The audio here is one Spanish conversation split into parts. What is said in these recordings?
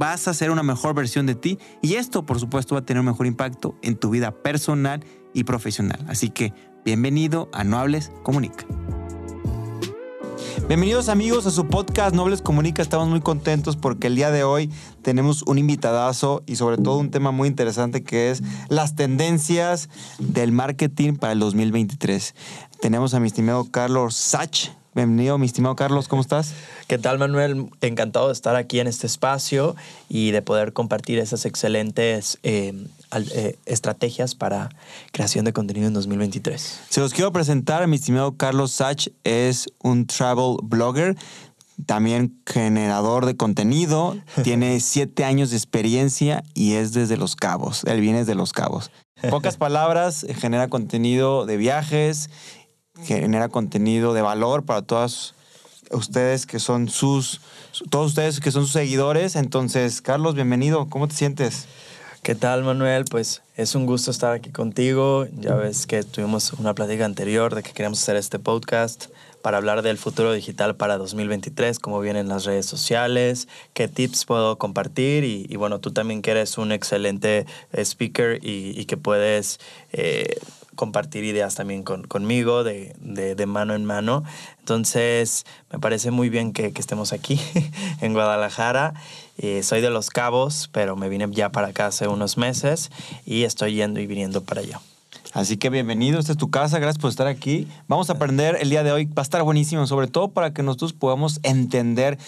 vas a ser una mejor versión de ti y esto por supuesto va a tener un mejor impacto en tu vida personal y profesional. Así que bienvenido a Nobles Comunica. Bienvenidos amigos a su podcast Nobles Comunica. Estamos muy contentos porque el día de hoy tenemos un invitadazo y sobre todo un tema muy interesante que es las tendencias del marketing para el 2023. Tenemos a mi estimado Carlos Sach. Bienvenido, mi estimado Carlos, ¿cómo estás? ¿Qué tal, Manuel? Encantado de estar aquí en este espacio y de poder compartir esas excelentes eh, eh, estrategias para creación de contenido en 2023. Se los quiero presentar. Mi estimado Carlos Sach es un travel blogger, también generador de contenido. Tiene siete años de experiencia y es desde Los Cabos. Él viene desde Los Cabos. Pocas palabras, genera contenido de viajes genera contenido de valor para todas ustedes que son sus, todos ustedes que son sus seguidores. Entonces, Carlos, bienvenido. ¿Cómo te sientes? ¿Qué tal, Manuel? Pues es un gusto estar aquí contigo. Ya ves que tuvimos una plática anterior de que queríamos hacer este podcast para hablar del futuro digital para 2023, cómo vienen las redes sociales, qué tips puedo compartir y, bueno, tú también que eres un excelente speaker y, que puedes... Eh, compartir ideas también con, conmigo de, de, mano en mano. Entonces, me parece muy bien que, que estemos aquí en Guadalajara. Eh, soy de Los Cabos, pero me vine ya para acá hace unos meses y estoy yendo y viniendo para allá. Así que bienvenido, esta es tu casa, gracias por estar aquí. Vamos a aprender el día de hoy, va a estar buenísimo, sobre todo para que nosotros podamos entender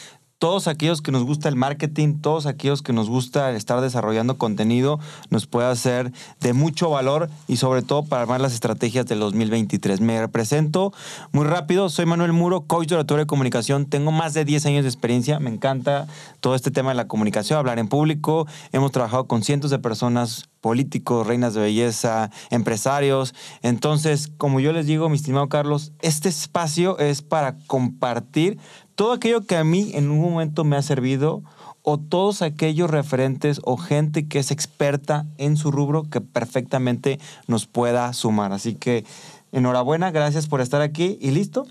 todos aquellos que nos gusta el marketing, todos aquellos que nos gusta estar desarrollando contenido, nos puede hacer de mucho valor y sobre todo para armar las estrategias del 2023. Me represento muy rápido, soy Manuel Muro, coach de oratoria de comunicación, tengo más de 10 años de experiencia, me encanta todo este tema de la comunicación, hablar en público, hemos trabajado con cientos de personas políticos, reinas de belleza, empresarios. Entonces, como yo les digo, mi estimado Carlos, este espacio es para compartir todo aquello que a mí en un momento me ha servido o todos aquellos referentes o gente que es experta en su rubro que perfectamente nos pueda sumar. Así que enhorabuena, gracias por estar aquí y listo.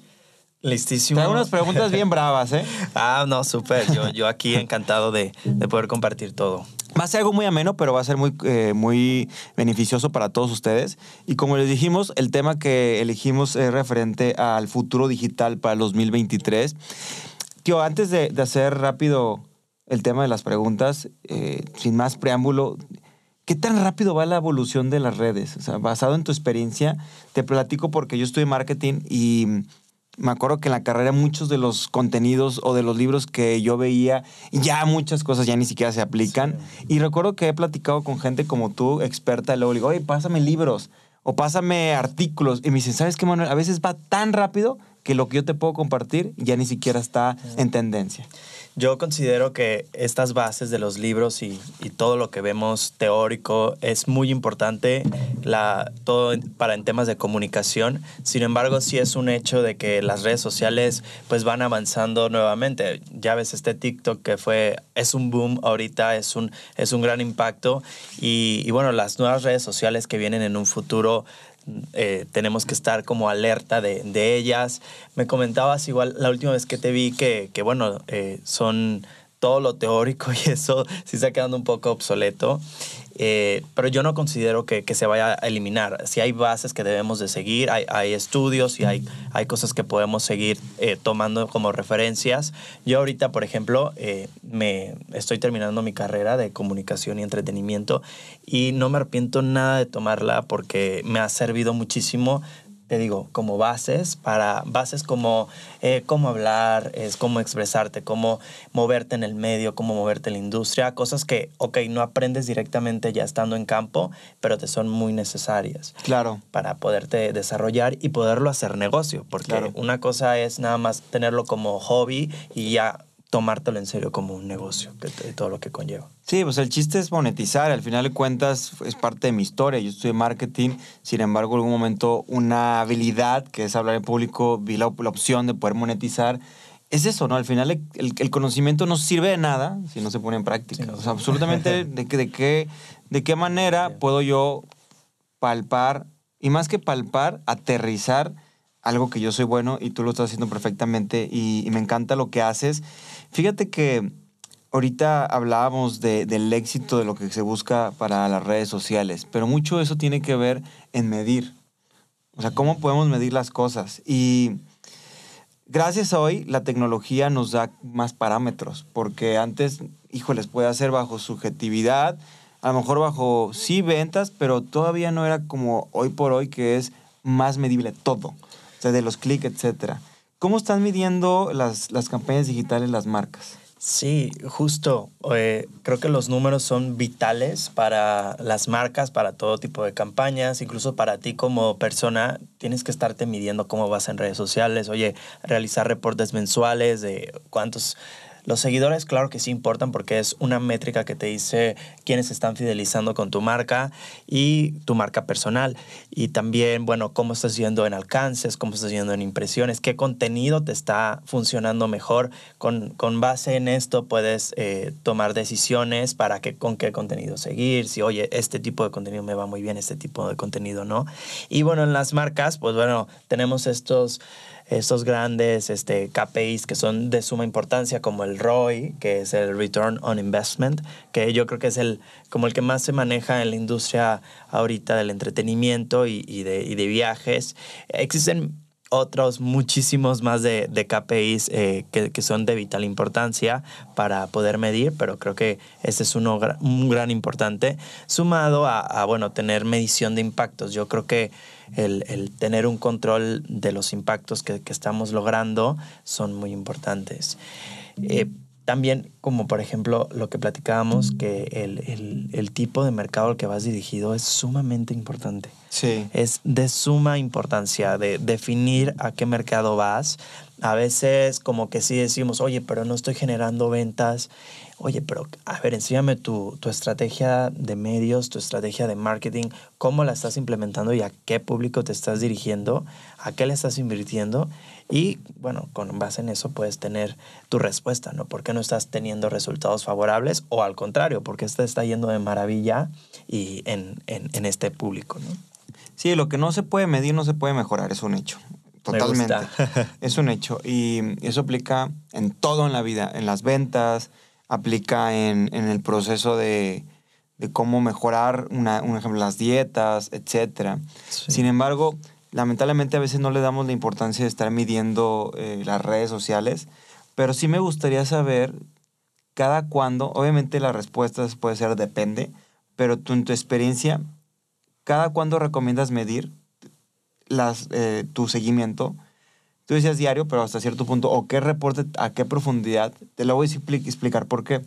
Listísimo. Te unas preguntas bien bravas, ¿eh? Ah, no, súper. Yo, yo aquí encantado de, poder compartir todo. Va a ser algo muy ameno, pero va a ser muy, eh, muy beneficioso para todos ustedes. Y como les dijimos, el tema que elegimos es referente al futuro digital para el 2023. Tío, antes de, hacer rápido el tema de las preguntas, eh, sin más preámbulo, ¿qué tan rápido va la evolución de las redes? O sea, basado en tu experiencia, te platico porque yo estoy en marketing y me acuerdo que en la carrera muchos de los contenidos o de los libros que yo veía, ya muchas cosas ya ni siquiera se aplican. Y recuerdo que he platicado con gente como tú, experta, y luego digo, oye, pásame libros o pásame artículos. Y me dicen, ¿sabes qué, Manuel? A veces va tan rápido que lo que yo te puedo compartir ya ni siquiera está en tendencia. Yo considero que estas bases de los libros y, todo lo que vemos teórico es muy importante la, todo para en temas de comunicación. Sin embargo, sí es un hecho de que las redes sociales pues van avanzando nuevamente. Ya ves este TikTok que fue, es un boom ahorita, es un, es un gran impacto. Y, y bueno, las nuevas redes sociales que vienen en un futuro eh, tenemos que estar como alerta de, de, ellas. Me comentabas igual la última vez que te vi que, que bueno, eh, son todo lo teórico y eso sí está quedando un poco obsoleto. Eh, pero yo no considero que, que, se vaya a eliminar. Si hay bases que debemos de seguir, hay, hay estudios y hay, hay cosas que podemos seguir eh, tomando como referencias. Yo ahorita, por ejemplo, eh, me estoy terminando mi carrera de comunicación y entretenimiento y no me arrepiento nada de tomarla porque me ha servido muchísimo te digo, como bases, para bases como eh, cómo hablar, es cómo expresarte, cómo moverte en el medio, cómo moverte en la industria, cosas que, ok, no aprendes directamente ya estando en campo, pero te son muy necesarias. Claro. Para poderte desarrollar y poderlo hacer negocio, porque una cosa es nada más tenerlo como hobby y ya tomártelo en serio como un negocio, que todo lo que conlleva. Sí, pues el chiste es monetizar. Al final de cuentas es parte de mi historia. Yo estudié marketing, sin embargo, en algún momento una habilidad que es hablar en público, vi la, opción de poder monetizar. Es eso, ¿no? Al final el, conocimiento no sirve de nada si no se pone en práctica. o sea, absolutamente de, de, qué, de qué manera puedo yo palpar, y más que palpar, aterrizar algo que yo soy bueno y tú lo estás haciendo perfectamente y me encanta lo que haces. Fíjate que ahorita hablábamos del éxito de lo que se busca para las redes sociales, pero mucho de eso tiene que ver en medir. O sea, cómo podemos medir las cosas. Y gracias a hoy la tecnología nos da más parámetros, porque antes, híjoles, puede hacer bajo subjetividad, a lo mejor bajo sí ventas, pero todavía no era como hoy por hoy que es más medible todo, sea, de los clics, etcétera. ¿Cómo están midiendo las, las campañas digitales las marcas? Sí, justo. Eh, creo que los números son vitales para las marcas, para todo tipo de campañas, incluso para ti como persona. Tienes que estarte midiendo cómo vas en redes sociales. Oye, realizar reportes mensuales de cuántos los seguidores, claro que sí importan porque es una métrica que te dice quiénes están fidelizando con tu marca y tu marca personal. Y también, bueno, cómo estás yendo en alcances, cómo estás yendo en impresiones, qué contenido te está funcionando mejor. Con, con base en esto puedes eh, tomar decisiones para que, con qué contenido seguir. Si, oye, este tipo de contenido me va muy bien, este tipo de contenido no. Y bueno, en las marcas, pues bueno, tenemos estos estos grandes este, KPIs que son de suma importancia, como el ROI, que es el Return on Investment, que yo creo que es el, como el que más se maneja en la industria ahorita del entretenimiento y, de, y de, viajes. Existen otros muchísimos más de, KPIs eh, que, que, son de vital importancia para poder medir, pero creo que ese es uno un gran importante, sumado a, a, bueno, tener medición de impactos. Yo creo que el, el tener un control de los impactos que, que estamos logrando son muy importantes. Eh, también, como por ejemplo lo que platicábamos, que el, el, el, tipo de mercado al que vas dirigido es sumamente importante. Sí. Es de suma importancia de definir a qué mercado vas. A veces como que sí decimos, oye, pero no estoy generando ventas oye, pero a ver, enséñame tu, tu, estrategia de medios, tu estrategia de marketing, cómo la estás implementando y a qué público te estás dirigiendo, a qué le estás invirtiendo. Y bueno, con base en eso puedes tener tu respuesta, ¿no? ¿Por qué no estás teniendo resultados favorables? O al contrario, porque qué está yendo de maravilla y en, en, en este público, ¿no? Sí, lo que no se puede medir no se puede mejorar, es un hecho. Totalmente. es un hecho. Y eso aplica en todo en la vida, en las ventas, aplica en, el proceso de, cómo mejorar, una, un ejemplo, las dietas, etc. Sin embargo, lamentablemente a veces no le damos la importancia de estar midiendo eh, las redes sociales, pero sí me gustaría saber cada cuándo, obviamente la respuesta puede ser depende, pero tú en tu experiencia, cada cuándo recomiendas medir las, eh, tu seguimiento Tú decías diario, pero hasta cierto punto, o qué reporte, a qué profundidad. Te lo voy a explicar por qué.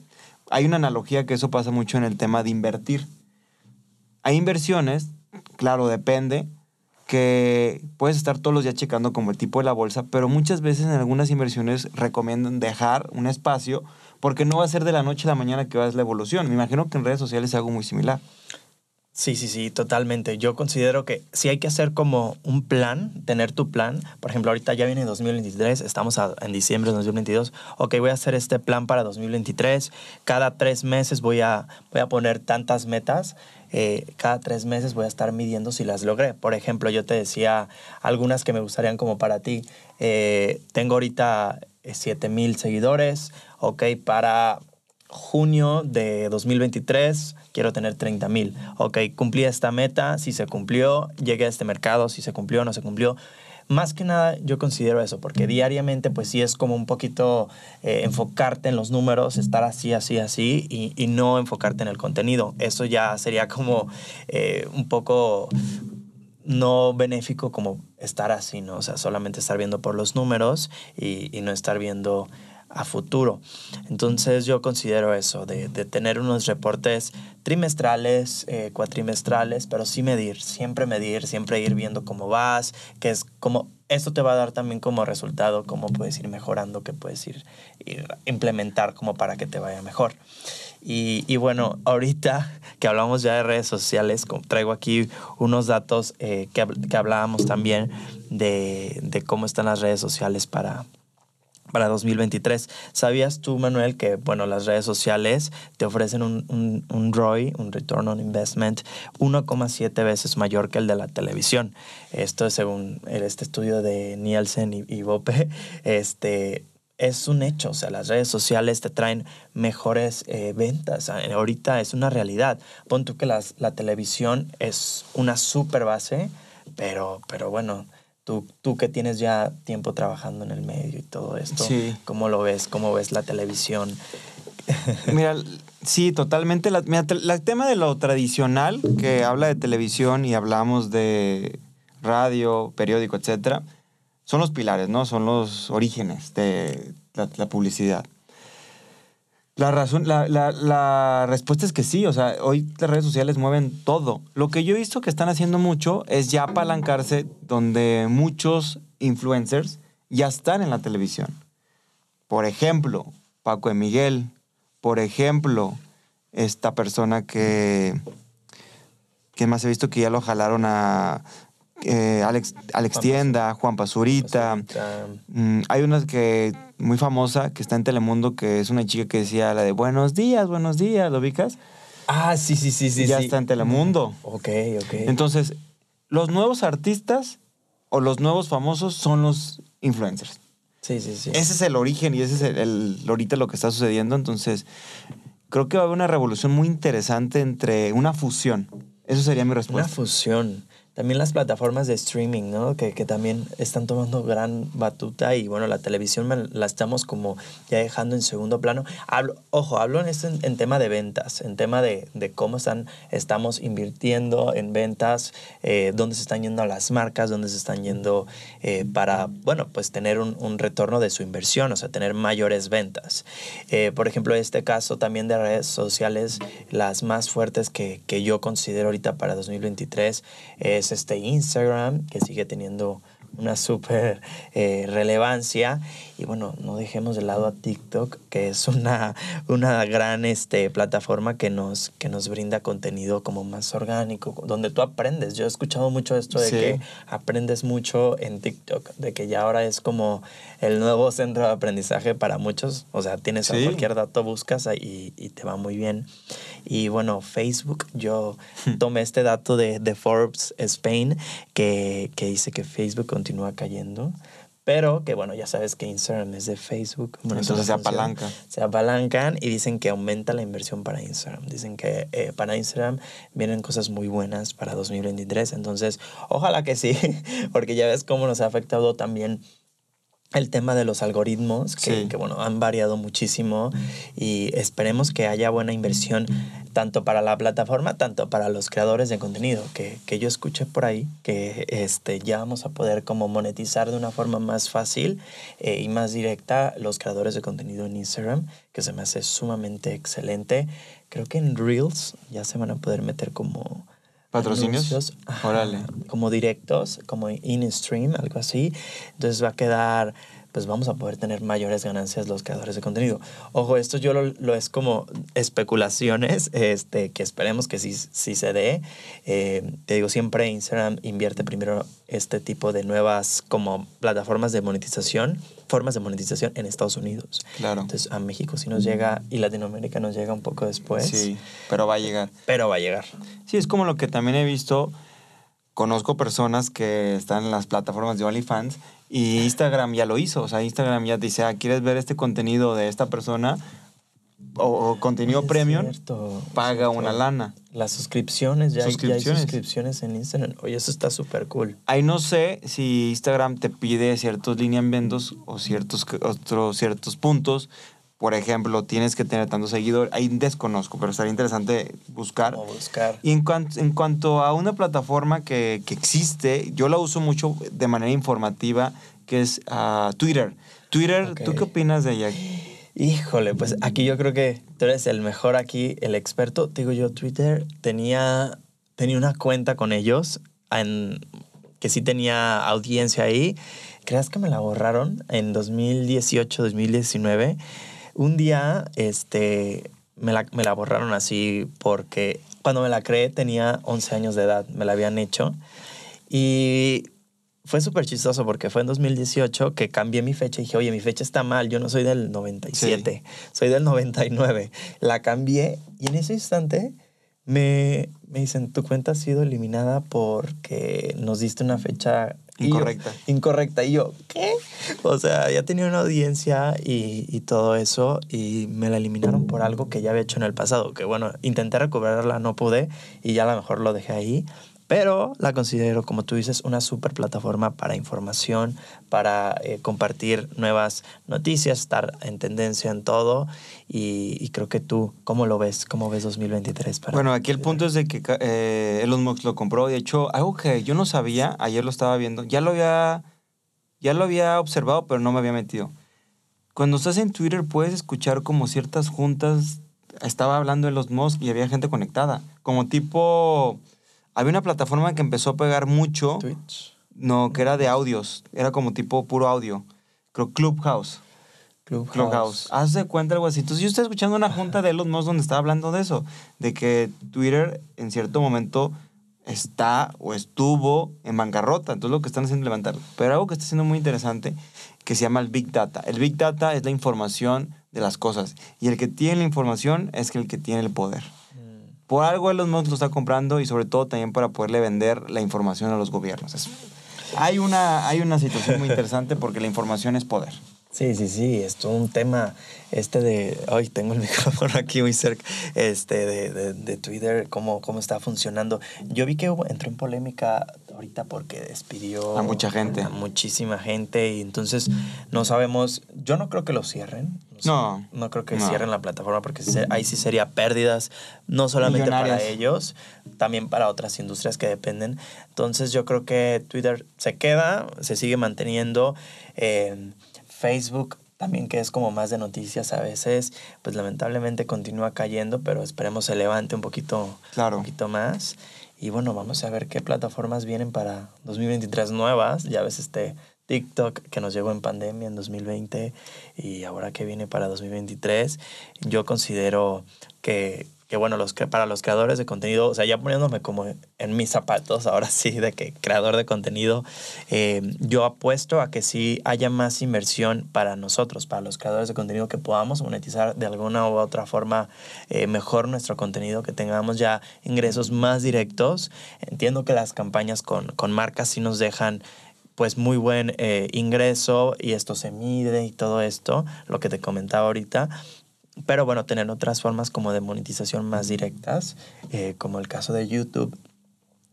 Hay una analogía que eso pasa mucho en el tema de invertir. Hay inversiones, claro, depende, que puedes estar todos los días checando como el tipo de la bolsa, pero muchas veces en algunas inversiones recomiendan dejar un espacio porque no va a ser de la noche a la mañana que va a ser la evolución. Me imagino que en redes sociales es algo muy similar. Sí, sí, sí, totalmente. Yo considero que sí hay que hacer como un plan, tener tu plan. Por ejemplo, ahorita ya viene 2023, estamos en diciembre de 2022. Ok, voy a hacer este plan para 2023. Cada tres meses voy a, voy a poner tantas metas. Eh, cada tres meses voy a estar midiendo si las logré. Por ejemplo, yo te decía algunas que me gustarían como para ti. Eh, tengo ahorita 7 mil seguidores. Ok, para junio de 2023 quiero tener 30 mil. Ok, cumplí esta meta, si se cumplió, llegué a este mercado, si se cumplió, no se cumplió. Más que nada yo considero eso, porque diariamente pues sí es como un poquito eh, enfocarte en los números, estar así, así, así y, no enfocarte en el contenido. Eso ya sería como eh, un poco no benéfico como estar así, ¿no? O sea, solamente estar viendo por los números y, y no estar viendo a futuro. Entonces yo considero eso, de, tener unos reportes trimestrales, eh, cuatrimestrales, pero sí medir, siempre medir, siempre ir viendo cómo vas, que es como esto te va a dar también como resultado cómo puedes ir mejorando, qué puedes ir, ir implementar como para que te vaya mejor. Y, y, bueno, ahorita que hablamos ya de redes sociales, traigo aquí unos datos eh, que, que, hablábamos también de, de, cómo están las redes sociales para, para 2023. ¿Sabías tú, Manuel, que bueno, las redes sociales te ofrecen un, un, un ROI, un Return on Investment, 1,7 veces mayor que el de la televisión? Esto es según este estudio de Nielsen y, Bope. Este, es un hecho, o sea, las redes sociales te traen mejores eh, ventas. Ahorita es una realidad. Pon tú que la televisión es una super base, pero, pero bueno, Tú, tú que tienes ya tiempo trabajando en el medio y todo esto, ¿cómo lo ves? ¿Cómo ves la televisión? Mira, sí, totalmente. La, mira, el tema de lo tradicional, que habla de televisión y hablamos de radio, periódico, etcétera, son los pilares, ¿no? Son los orígenes de la, la publicidad. La razón, la, la, la, respuesta es que sí, o sea, hoy las redes sociales mueven todo. Lo que yo he visto que están haciendo mucho es ya apalancarse donde muchos influencers ya están en la televisión. Por ejemplo, Paco de Miguel, por ejemplo, esta persona que, que más he visto que ya lo jalaron a eh, Alex, Alex Tienda, Juan Pazurita. Mm, hay una que muy famosa que está en Telemundo, que es una chica que decía la de buenos días, buenos días, ¿lo ubicas? Ah, sí, sí, sí, sí. Ya está en Telemundo. Ok, ok. Entonces, los nuevos artistas o los nuevos famosos son los influencers. Sí, sí, sí. Ese es el origen y ese es el, el, ahorita lo que está sucediendo. Entonces, creo que va a haber una revolución muy interesante entre una fusión. Eso sería mi respuesta. Una fusión. También las plataformas de streaming, ¿no? Que, que, también están tomando gran batuta y bueno, la televisión la estamos como ya dejando en segundo plano. Hablo, ojo, hablo en, este, en tema de ventas, en tema de, de cómo están, estamos invirtiendo en ventas, eh, dónde se están yendo las marcas, dónde se están yendo eh, para, bueno, pues tener un, un, retorno de su inversión, o sea, tener mayores ventas. Eh, por ejemplo, este caso también de redes sociales, las más fuertes que, que yo considero ahorita para 2023 es este Instagram, que sigue teniendo una súper eh, relevancia. Y bueno, no dejemos de lado a TikTok, que es una, una gran este, plataforma que nos, que nos brinda contenido como más orgánico, donde tú aprendes. Yo he escuchado mucho esto de que aprendes mucho en TikTok, de que ya ahora es como el nuevo centro de aprendizaje para muchos. O sea, tienes sí. cualquier dato, buscas y, y, te va muy bien. Y bueno, Facebook, yo tomé este dato de, de Forbes Spain, que, que dice que Facebook continúa cayendo. Pero que bueno, ya sabes que Instagram es de Facebook. Bueno, Entonces se apalanca. Se apalancan y dicen que aumenta la inversión para Instagram. Dicen que eh, para Instagram vienen cosas muy buenas para 2023. Entonces, ojalá que sí, porque ya ves cómo nos ha afectado también el tema de los algoritmos, que, sí. que, bueno, han variado muchísimo y esperemos que haya buena inversión tanto para la plataforma, tanto para los creadores de contenido, que, que yo escuché por ahí que este, ya vamos a poder como monetizar de una forma más fácil eh, y más directa los creadores de contenido en Instagram, que se me hace sumamente excelente. Creo que en Reels ya se van a poder meter como patrocinios. Órale. Como directos, como in-stream, algo así. Entonces va a quedar, pues vamos a poder tener mayores ganancias los creadores de contenido. Ojo, esto yo lo, lo es como especulaciones, este, que esperemos que sí, sí se dé. Eh, te digo, siempre Instagram invierte primero este tipo de nuevas como plataformas de monetización, formas de monetización en Estados Unidos. Claro. Entonces a México sí nos llega y Latinoamérica nos llega un poco después. Sí, pero va a llegar. Pero va a llegar. Sí, es como lo que también he visto. Conozco personas que están en las plataformas de OnlyFans y Instagram ya lo hizo. O sea, Instagram ya dice, ah, ¿quieres ver este contenido de esta persona? O, o contenido Es premium, cierto, paga cierto. una lana. Las suscripciones, ya, hay- ya hay Suscripciones. suscripciones en Instagram. Oye, eso está súper cool. Ahí no sé si Instagram te pide ciertos lineamientos o ciertos, otros, ciertos puntos. Por ejemplo, tienes que tener tantos seguidores. Ahí desconozco, pero estaría interesante buscar. Como buscar. Y en, cuan- en cuanto a una plataforma que, que existe, yo la uso mucho de manera informativa, que es ah, Twitter. Twitter. ¿tú qué opinas de ella? Híjole, pues aquí yo creo que tú eres el mejor aquí, el experto. Te digo yo, Twitter tenía, tenía una cuenta con ellos en, que sí tenía audiencia ahí. ¿Creas que me la borraron en 2018, 2019? Un día, este, me la, me la borraron así porque cuando me la creé tenía 11 años de edad, me la habían hecho. Y fue súper chistoso porque fue en 2018 que cambié mi fecha y dije, oye, mi fecha está mal, yo no soy del 97, soy del 99. La cambié y en ese instante me, me dicen, tu cuenta ha sido eliminada porque nos diste una fecha Incorrecta. incorrecta. Y yo, ¿qué? O sea, ya tenía una audiencia y, y, todo eso y me la eliminaron por algo que ya había hecho en el pasado. Que bueno, intenté recuperarla, no pude y ya a lo mejor lo dejé ahí pero la considero, como tú dices, una super plataforma para información, para eh, compartir nuevas noticias, estar en tendencia en todo. Y, creo que tú, ¿cómo lo ves? ¿Cómo ves 2023? Para bueno, aquí el punto es de que eh, Elon Musk lo compró. De hecho, algo que yo no sabía, ayer lo estaba viendo, ya lo había, ya lo había observado, pero no me había metido. Cuando estás en Twitter puedes escuchar como ciertas juntas, estaba hablando Elon Musk y había gente conectada, como tipo había una plataforma que empezó a pegar mucho. Twitch. No, que era de audios. Era como tipo puro audio. Creo Clubhouse. Clubhouse. Clubhouse. Haz de cuenta algo así. Entonces yo estaba escuchando una junta de Elon Musk donde estaba hablando de eso. De que Twitter en cierto momento está o estuvo en bancarrota. Entonces lo que están haciendo es levantarlo. Pero algo que está siendo muy interesante que se llama el Big Data. El Big Data es la información de las cosas. Y el que tiene la información es el que tiene el poder. Por algo Elon Musk lo está comprando y sobre todo también para poderle vender la información a los gobiernos. hay, una, hay una situación muy interesante porque la información es poder. Sí, sí, sí, es un tema este de, hoy tengo el micrófono aquí muy cerca, este de, de, Twitter, cómo, cómo está funcionando. Yo vi que entró en polémica ahorita porque despidió a mucha gente. A muchísima gente y entonces no sabemos, yo no creo que lo cierren. No. No, creo que cierren la plataforma porque ahí sí sería pérdidas, no solamente para ellos, también para otras industrias que dependen. Entonces yo creo que Twitter se queda, se sigue manteniendo. Eh, Facebook también que es como más de noticias a veces, pues lamentablemente continúa cayendo, pero esperemos se levante un poquito, claro. un poquito más. Y bueno, vamos a ver qué plataformas vienen para 2023 nuevas. Ya ves este TikTok que nos llegó en pandemia en 2020 y ahora que viene para 2023. Yo considero que que bueno, los, para los creadores de contenido, o sea, ya poniéndome como en mis zapatos, ahora sí, de que creador de contenido, eh, yo apuesto a que sí haya más inversión para nosotros, para los creadores de contenido, que podamos monetizar de alguna u otra forma eh, mejor nuestro contenido, que tengamos ya ingresos más directos. Entiendo que las campañas con, con marcas sí nos dejan pues muy buen eh, ingreso y esto se mide y todo esto, lo que te comentaba ahorita, pero bueno, tener otras formas como de monetización más directas, eh, como el caso de YouTube,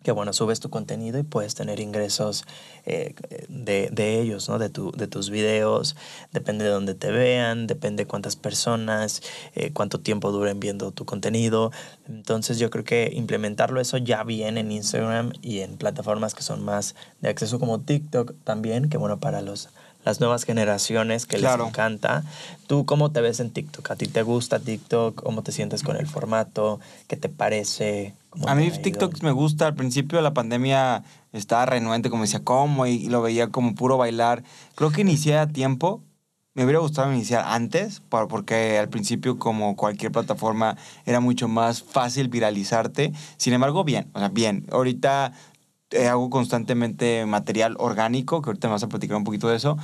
que bueno, subes tu contenido y puedes tener ingresos eh, de, de, ellos, ¿no? De, tu, de tus videos, depende de dónde te vean, depende cuántas personas, eh, cuánto tiempo duren viendo tu contenido. Entonces yo creo que implementarlo eso ya viene en Instagram y en plataformas que son más de acceso como TikTok también, que bueno, para los las nuevas generaciones que les encanta. ¿Tú cómo te ves en TikTok? ¿A ti te gusta TikTok? ¿Cómo te sientes con el formato? ¿Qué te parece? A mí TikTok me gusta. Al principio de la pandemia estaba renuente, como decía, ¿cómo? Y, lo veía como puro bailar. Creo que inicié a tiempo. Me hubiera gustado iniciar antes, porque al principio, como cualquier plataforma, era mucho más fácil viralizarte. Sin embargo, bien, o sea, bien. Ahorita eh, hago constantemente material orgánico, que ahorita me vas a platicar un poquito de eso.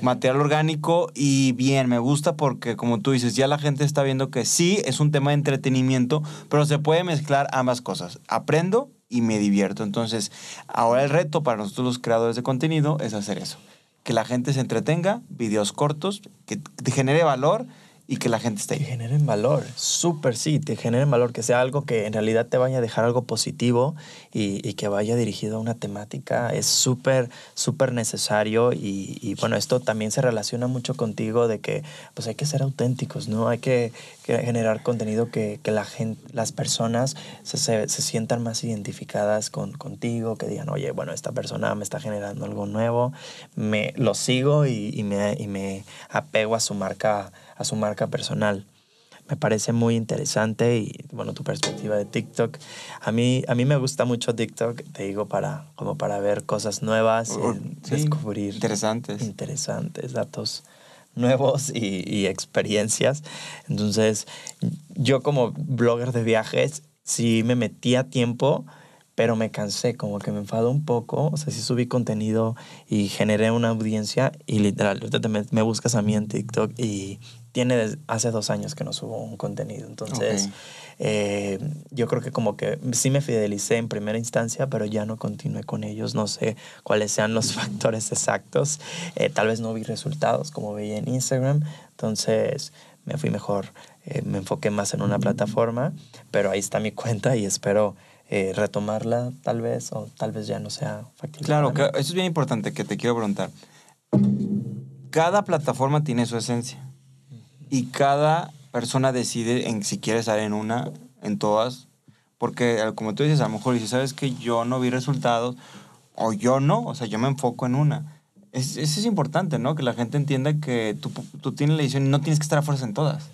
Material orgánico y bien, me gusta porque como tú dices, ya la gente está viendo que sí, es un tema de entretenimiento, pero se puede mezclar ambas cosas. Aprendo y me divierto. Entonces, ahora el reto para nosotros los creadores de contenido es hacer eso. Que la gente se entretenga, videos cortos, que genere valor y que la gente esté ahí. Que generen valor, súper sí, te generen valor, que sea algo que en realidad te vaya a dejar algo positivo y, y que vaya dirigido a una temática, es súper, súper necesario y, y, bueno, esto también se relaciona mucho contigo de que pues hay que ser auténticos, ¿no? Hay que, que generar contenido que, que, la gente, las personas se, se, se sientan más identificadas con, contigo, que digan, oye, bueno, esta persona me está generando algo nuevo, me lo sigo y, y me, y me apego a su marca a su marca personal. me parece muy interesante y bueno, tu perspectiva de TikTok. A mí, a mí me gusta mucho TikTok, te digo, para, como para ver cosas nuevas, y descubrir interesantes. interesantes datos nuevos y, y, experiencias. Entonces, yo como blogger de viajes, sí me metí a tiempo, pero me cansé, como que me enfadó un poco. O sea, sí subí contenido y generé una audiencia y literal, me, me buscas a mí en TikTok y tiene hace dos años que no subo un contenido. Entonces, eh, yo creo que como que sí me fidelicé en primera instancia, pero ya no continué con ellos. No sé cuáles sean los factores exactos. Eh, tal vez no vi resultados como veía en Instagram. Entonces, me fui mejor, eh, me enfoqué más en una plataforma, pero ahí está mi cuenta y espero... retomarla tal vez o tal vez ya no sea factible. Claro, eso es bien importante que te quiero preguntar. Cada plataforma tiene su esencia y cada persona decide en si quiere estar en una, en todas, porque eh, como tú dices, a lo mejor si sabes que yo no vi resultados o yo no, o sea, yo me enfoco en una. Es, eso es importante, ¿no? Que la gente entienda que tú, tú tienes la edición y no tienes que estar a fuerza en todas.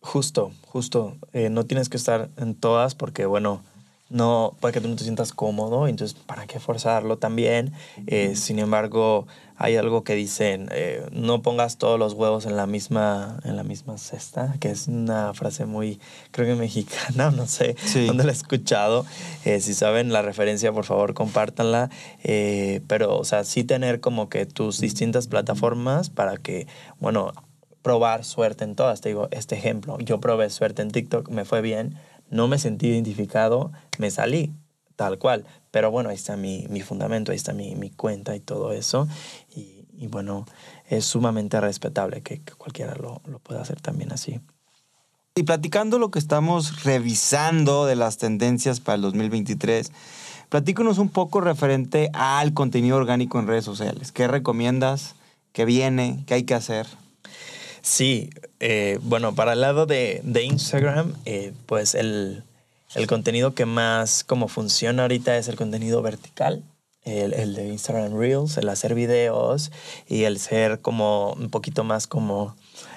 Justo, justo. Eh, no tienes que estar en todas porque, bueno, no, puede que tú no te sientas cómodo, entonces, ¿para qué forzarlo también? Eh, sin embargo, hay algo que dicen, eh, no pongas todos los huevos en la misma, en la misma cesta, que es una frase muy, creo que mexicana, no sé dónde la he escuchado. Eh, si saben la referencia, por favor, compártanla. pero, o sea, sí tener como que tus distintas plataformas para que, bueno, probar suerte en todas. Te digo, este ejemplo, yo probé suerte en TikTok, me fue bien no me sentí identificado, me salí, tal cual. Pero bueno, ahí está mi, fundamento, ahí está mi, cuenta y todo eso. Y, bueno, es sumamente respetable que, cualquiera lo, lo pueda hacer también así. Y platicando lo que estamos revisando de las tendencias para el 2023, platícanos un poco referente al contenido orgánico en redes sociales. ¿Qué recomiendas? ¿Qué viene? ¿Qué hay que hacer? Sí, eh, bueno, para el lado de, Instagram, eh, pues el, contenido que más como funciona ahorita es el contenido vertical. El, de Instagram Reels, el hacer videos y el ser como un poquito más como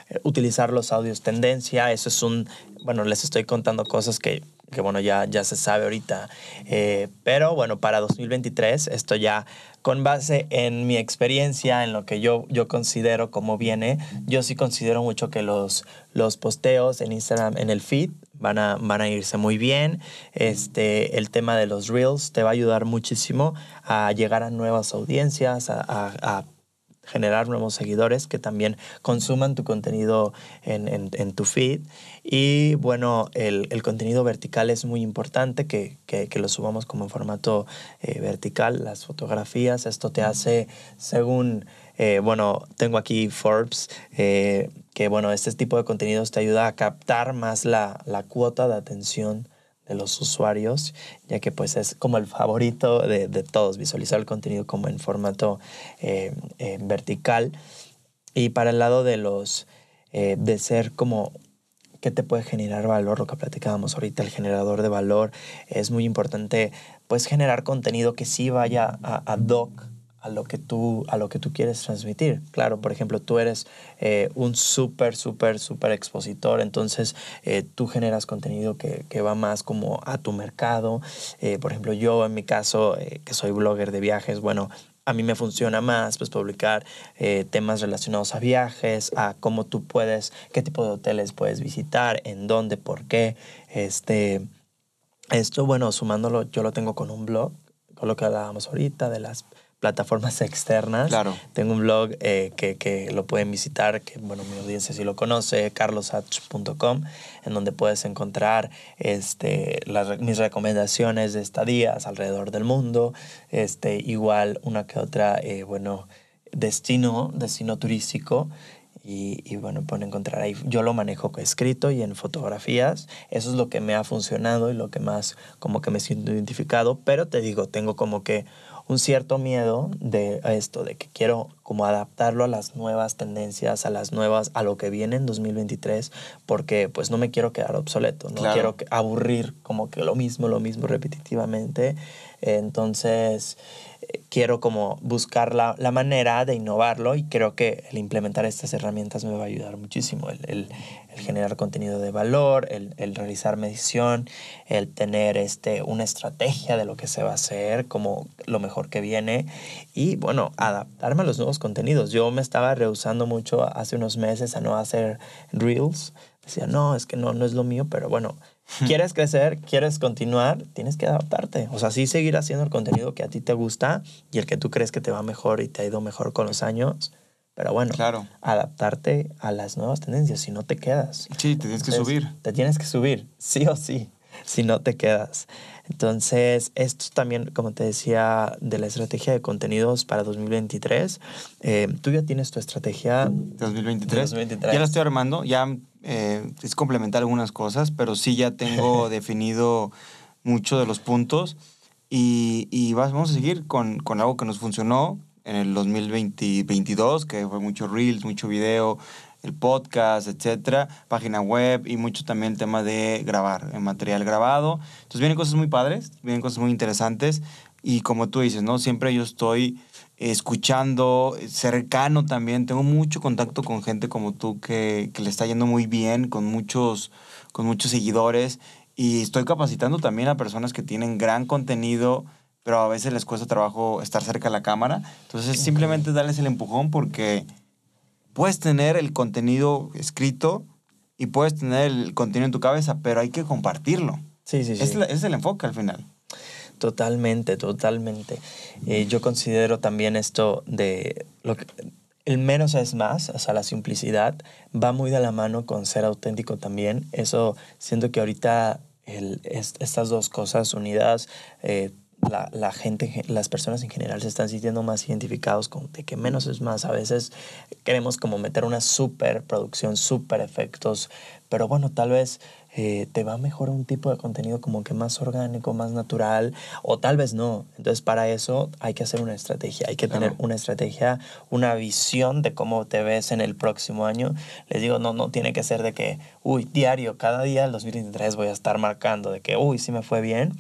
eh, utilizar los audios tendencia. Eso es un, bueno, les estoy contando cosas que que bueno, ya, ya se sabe ahorita. Eh, pero bueno, para 2023, esto ya con base en mi experiencia, en lo que yo, yo considero como viene, yo sí considero mucho que los, los posteos en Instagram, en el feed, van a, van a irse muy bien. Este, el tema de los reels te va a ayudar muchísimo a llegar a nuevas audiencias, a, a generar nuevos seguidores que también consuman tu contenido en, en, tu feed. Y bueno, el, el, contenido vertical es muy importante, que, que, lo subamos como en formato eh, vertical, las fotografías. Esto te hace, según, eh, bueno, tengo aquí Forbes, eh, que bueno, este tipo de contenidos te ayuda a captar más la, la cuota de atención de los usuarios, ya que pues es como el favorito de, de todos, visualizar el contenido como en formato eh, eh, vertical. Y para el lado de los, eh, de ser como, ¿qué te puede generar valor? Lo que platicábamos ahorita, el generador de valor, es muy importante pues generar contenido que sí vaya a, a doc a lo que tú, a lo que tú quieres transmitir. Claro, por ejemplo, tú eres eh, un súper, súper, súper expositor, entonces eh, tú generas contenido que, que, va más como a tu mercado. Eh, por ejemplo, yo en mi caso, que soy blogger de viajes, bueno, a mí me funciona más pues publicar temas relacionados a viajes, a cómo tú puedes, qué tipo de hoteles puedes visitar, en dónde, por qué. Este, esto, bueno, sumándolo, yo lo tengo con un blog, con lo que hablábamos ahorita, de las plataformas externas. Claro. Tengo un blog eh, que, que, lo pueden visitar, que bueno, mi audiencia sí lo conoce, carlosach.com, en donde puedes encontrar este, las, mis recomendaciones de estadías alrededor del mundo, este, igual una que otra, eh, bueno, destino, destino turístico. Y, y, bueno, pueden encontrar ahí. Yo lo manejo escrito y en fotografías. Eso es lo que me ha funcionado y lo que más como que me siento identificado. Pero te digo, tengo como que un cierto miedo de esto, de que quiero como adaptarlo a las nuevas tendencias, a las nuevas, a lo que viene en 2023, porque pues no me quiero quedar obsoleto, no quiero aburrir como que lo mismo, lo mismo repetitivamente. Entonces, quiero como buscar la, la, manera de innovarlo y creo que el implementar estas herramientas me va a ayudar muchísimo. El, el, el generar contenido de valor, el, el, realizar medición, el tener este, una estrategia de lo que se va a hacer, como lo mejor que viene y bueno, adaptarme a los nuevos contenidos. Yo me estaba rehusando mucho hace unos meses a no hacer reels. Decía, no, es que no, no es lo mío, pero bueno, quieres crecer, quieres continuar, tienes que adaptarte. O sea, sí seguir haciendo el contenido que a ti te gusta y el que tú crees que te va mejor y te ha ido mejor con los años. Pero bueno, claro. adaptarte a las nuevas tendencias, si no te quedas. Sí, te tienes que subir. Te tienes que subir, sí o sí, si no te quedas. Entonces, esto también, como te decía, de la estrategia de contenidos para 2023. Eh, tú ya tienes tu estrategia. 2023. 2023. Ya la estoy armando, ya eh, es complementar algunas cosas, pero sí ya tengo definido mucho de los puntos y, y vamos a seguir con, con, algo que nos funcionó en el 2022, que fue mucho reels, mucho video, el podcast, etcétera, página web y mucho también el tema de grabar, el material grabado. Entonces vienen cosas muy padres, vienen cosas muy interesantes y como tú dices, ¿no? Siempre yo estoy escuchando, cercano también. Tengo mucho contacto con gente como tú que, que, le está yendo muy bien, con muchos, con muchos seguidores. Y estoy capacitando también a personas que tienen gran contenido, pero a veces les cuesta trabajo estar cerca de la cámara. Entonces, simplemente darles el empujón porque puedes tener el contenido escrito y puedes tener el contenido en tu cabeza, pero hay que compartirlo. Sí, sí, sí. Es, es el enfoque al final. Totalmente, totalmente. Eh, yo considero también esto de lo que, el menos es más, o sea, la simplicidad va muy de la mano con ser auténtico también. Eso siento que ahorita el, estas dos cosas unidas, eh, la, la, gente, las personas en general se están sintiendo más identificados con de que menos es más. A veces queremos como meter una super producción, super efectos, pero bueno, tal vez eh, te va mejor un tipo de contenido como que más orgánico, más natural, o tal vez no. Entonces, para eso hay que hacer una estrategia, hay que tener una estrategia, una visión de cómo te ves en el próximo año. Les digo, no, no tiene que ser de que, uy, diario, cada día el 2023 voy a estar marcando de que, uy, sí me fue bien,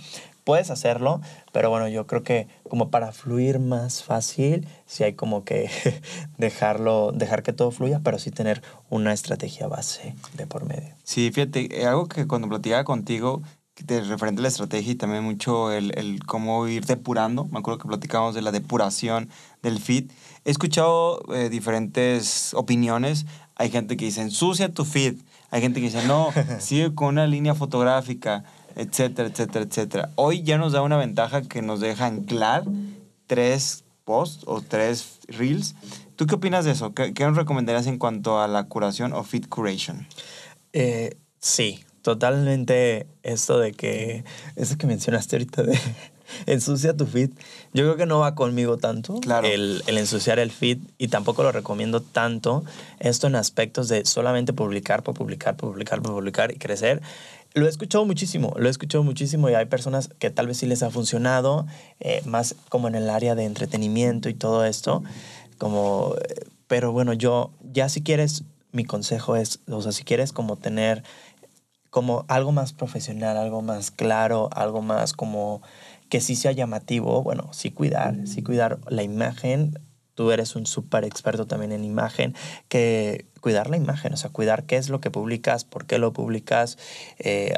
puedes hacerlo, pero bueno, yo creo que como para fluir más fácil, sí hay como que dejarlo, dejar que todo fluya, pero sí tener una estrategia base de por medio. Sí, fíjate, eh, algo que cuando platicaba contigo, de referente a la estrategia y también mucho el, el, cómo ir depurando. Me acuerdo que platicábamos de la depuración del feed. He escuchado eh, diferentes opiniones. Hay gente que dice, ensucia tu feed. Hay gente que dice, no, sigue con una línea fotográfica etcétera, etcétera, etcétera. Hoy ya nos da una ventaja que nos deja anclar tres posts o tres reels. ¿Tú qué opinas de eso? ¿Qué, nos recomendarías en cuanto a la curación o feed curation? Eh, sí, totalmente esto de que, eso que mencionaste ahorita de ensucia tu feed, yo creo que no va conmigo tanto claro. el, el, ensuciar el feed y tampoco lo recomiendo tanto esto en aspectos de solamente publicar por publicar, por publicar, por publicar y crecer. Lo he escuchado muchísimo, lo he escuchado muchísimo y hay personas que tal vez sí les ha funcionado, eh, más como en el área de entretenimiento y todo esto, como, pero bueno, yo ya si quieres, mi consejo es, o sea, si quieres como tener como algo más profesional, algo más claro, algo más como que sí sea llamativo, bueno, sí cuidar, sí cuidar la imagen, tú eres un súper experto también en imagen, que cuidar la imagen, o sea, cuidar qué es lo que publicas, por qué lo publicas, eh,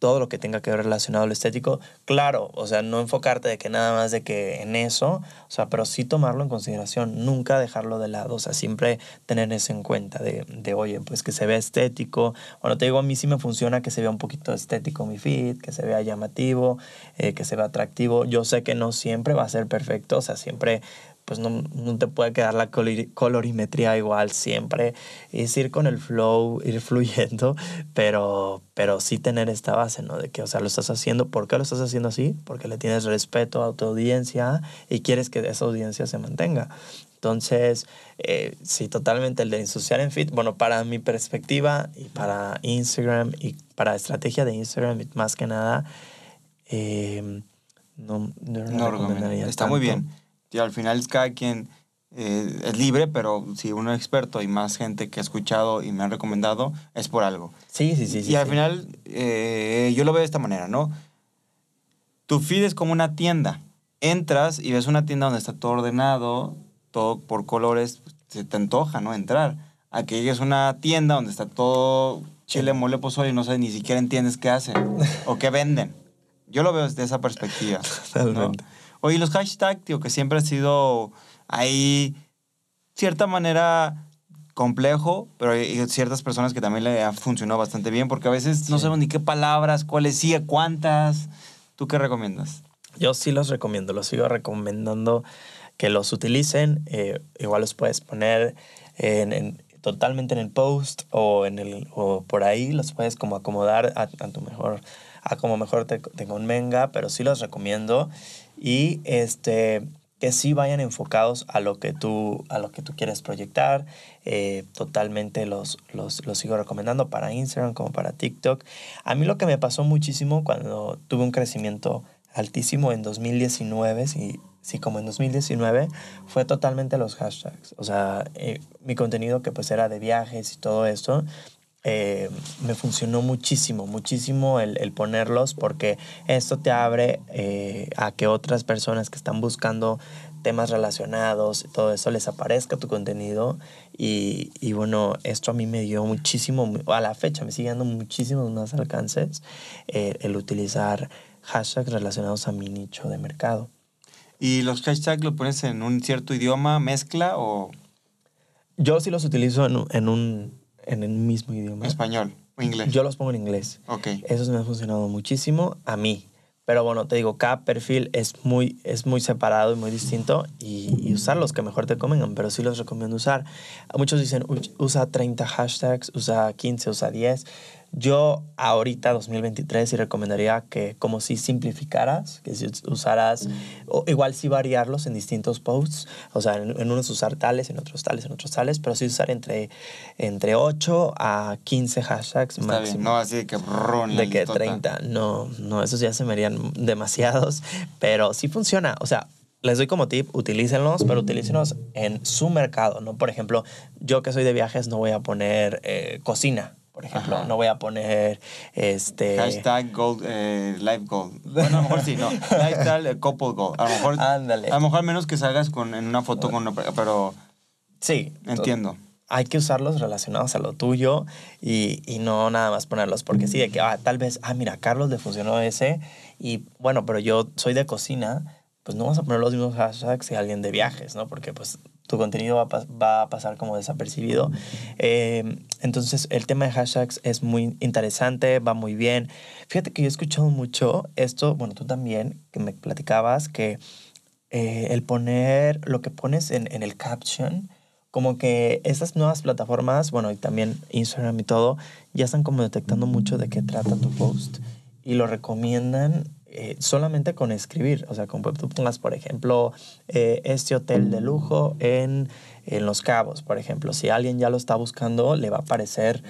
todo lo que tenga que ver relacionado al estético. Claro, o sea, no enfocarte de que nada más de que en eso, o sea, pero sí tomarlo en consideración, nunca dejarlo de lado, o sea, siempre tener eso en cuenta de, de oye, pues que se vea estético. Bueno, te digo, a mí sí me funciona que se vea un poquito estético mi feed, que se vea llamativo, eh, que se vea atractivo. Yo sé que no siempre va a ser perfecto, o sea, siempre pues no, no, te puede quedar la colorimetría igual siempre. Es ir con el flow, ir fluyendo, pero, pero sí tener esta base, ¿no? De que, o sea, lo estás haciendo, ¿por qué lo estás haciendo así? Porque le tienes respeto a tu audiencia y quieres que esa audiencia se mantenga. Entonces, eh, sí, totalmente el de ensuciar en fit. Bueno, para mi perspectiva y para Instagram y para estrategia de Instagram, más que nada, eh, no, no, no recomendaría. Está muy bien al final es cada quien eh, es libre, pero si uno es experto y más gente que ha escuchado y me han recomendado, es por algo. Sí, sí, sí. sí y al sí. final, eh, yo lo veo de esta manera, ¿no? Tu feed es como una tienda. Entras y ves una tienda donde está todo ordenado, todo por colores, se te antoja, ¿no? Entrar. Aquí es una tienda donde está todo chile, mole, pozole y no sabes ni siquiera entiendes qué hacen o qué venden. Yo lo veo desde esa perspectiva. ¿no? Oye, los hashtags, tío, que siempre ha sido ahí, cierta manera complejo, pero hay ciertas personas que también le ha funcionado bastante bien, porque a veces no Sí. sabemos ni qué palabras, cuáles sí, cuántas. ¿Tú qué recomiendas? Yo sí los recomiendo, los sigo recomendando que los utilicen. eh, igual los puedes poner en, en- totalmente en el post o, en el, o por ahí, los puedes como acomodar a, a tu mejor, a como mejor te, te convenga, pero sí los recomiendo. Y este que sí vayan enfocados a lo que tú, a lo que tú quieres proyectar. eh, totalmente los, los, los sigo recomendando para Instagram como para TikTok. A mí lo que me pasó muchísimo cuando tuve un crecimiento altísimo en 2019, sí, sí, como en 2019, fue totalmente los hashtags. O sea, eh, mi contenido que pues era de viajes y todo esto, eh, me funcionó muchísimo, muchísimo el, el ponerlos porque esto te abre eh, a que otras personas que están buscando temas relacionados, todo eso les aparezca tu contenido y, y bueno, esto a mí me dio muchísimo, a la fecha me sigue dando muchísimos más alcances eh, el utilizar hashtags relacionados a mi nicho de mercado. ¿Y los hashtags lo pones en un cierto idioma, mezcla o Yo sí los utilizo en, un- en un, en el mismo idioma. español o inglés? Yo los pongo en inglés. Ok. Esos me han funcionado muchísimo a mí. Pero bueno, te digo, cada perfil es muy, es muy separado y muy distinto y, y usar los que mejor te convengan, pero sí los recomiendo usar. Muchos dicen, "Uy, usa 30 hashtags, usa 15, usa 10. Yo ahorita, 2023, sí recomendaría que como si simplificaras, que si usaras, o igual sí variarlos en distintos posts, o sea, en, en unos usar tales, en otros tales, en otros tales, pero sí usar entre, entre 8 a 15 hashtags Está máximo. bien, no así de que brrrr, la De que listota. 30, no, no, esos ya se me harían demasiados, pero sí funciona. O sea, les doy como tip, utilícenlos, pero utilícenlos en su mercado, ¿no? Por ejemplo, yo que soy de viajes no voy a poner eh, cocina, por ejemplo, Ajá. no voy a poner este... Hashtag gold, eh, life gold. Bueno, a lo mejor sí, no. Lifestyle eh, couple gold. A lo mejor, Ándale. a lo mejor menos que salgas con, en una foto con una, pero Sí. entiendo. hay que usarlos relacionados a lo tuyo y, y no nada más ponerlos porque sí, de que ah, tal vez, ah, mira, a Carlos le funcionó ese y bueno, pero yo soy de cocina, pues no vas a poner los mismos hashtags que alguien de viajes, ¿no? Porque pues tu contenido va a, va a pasar como desapercibido. Eh, entonces el tema de hashtags es muy interesante, va muy bien. Fíjate que yo he escuchado mucho esto, bueno, tú también, que me platicabas que eh, el poner lo que pones en, en el caption, como que esas nuevas plataformas, bueno, y también Instagram y todo, ya están como detectando mucho de qué trata tu post y lo recomiendan eh, solamente con escribir. O sea, como tú pongas, por ejemplo, eh, este hotel de lujo en, en Los Cabos, por ejemplo. Si alguien ya lo está buscando, le va a aparecer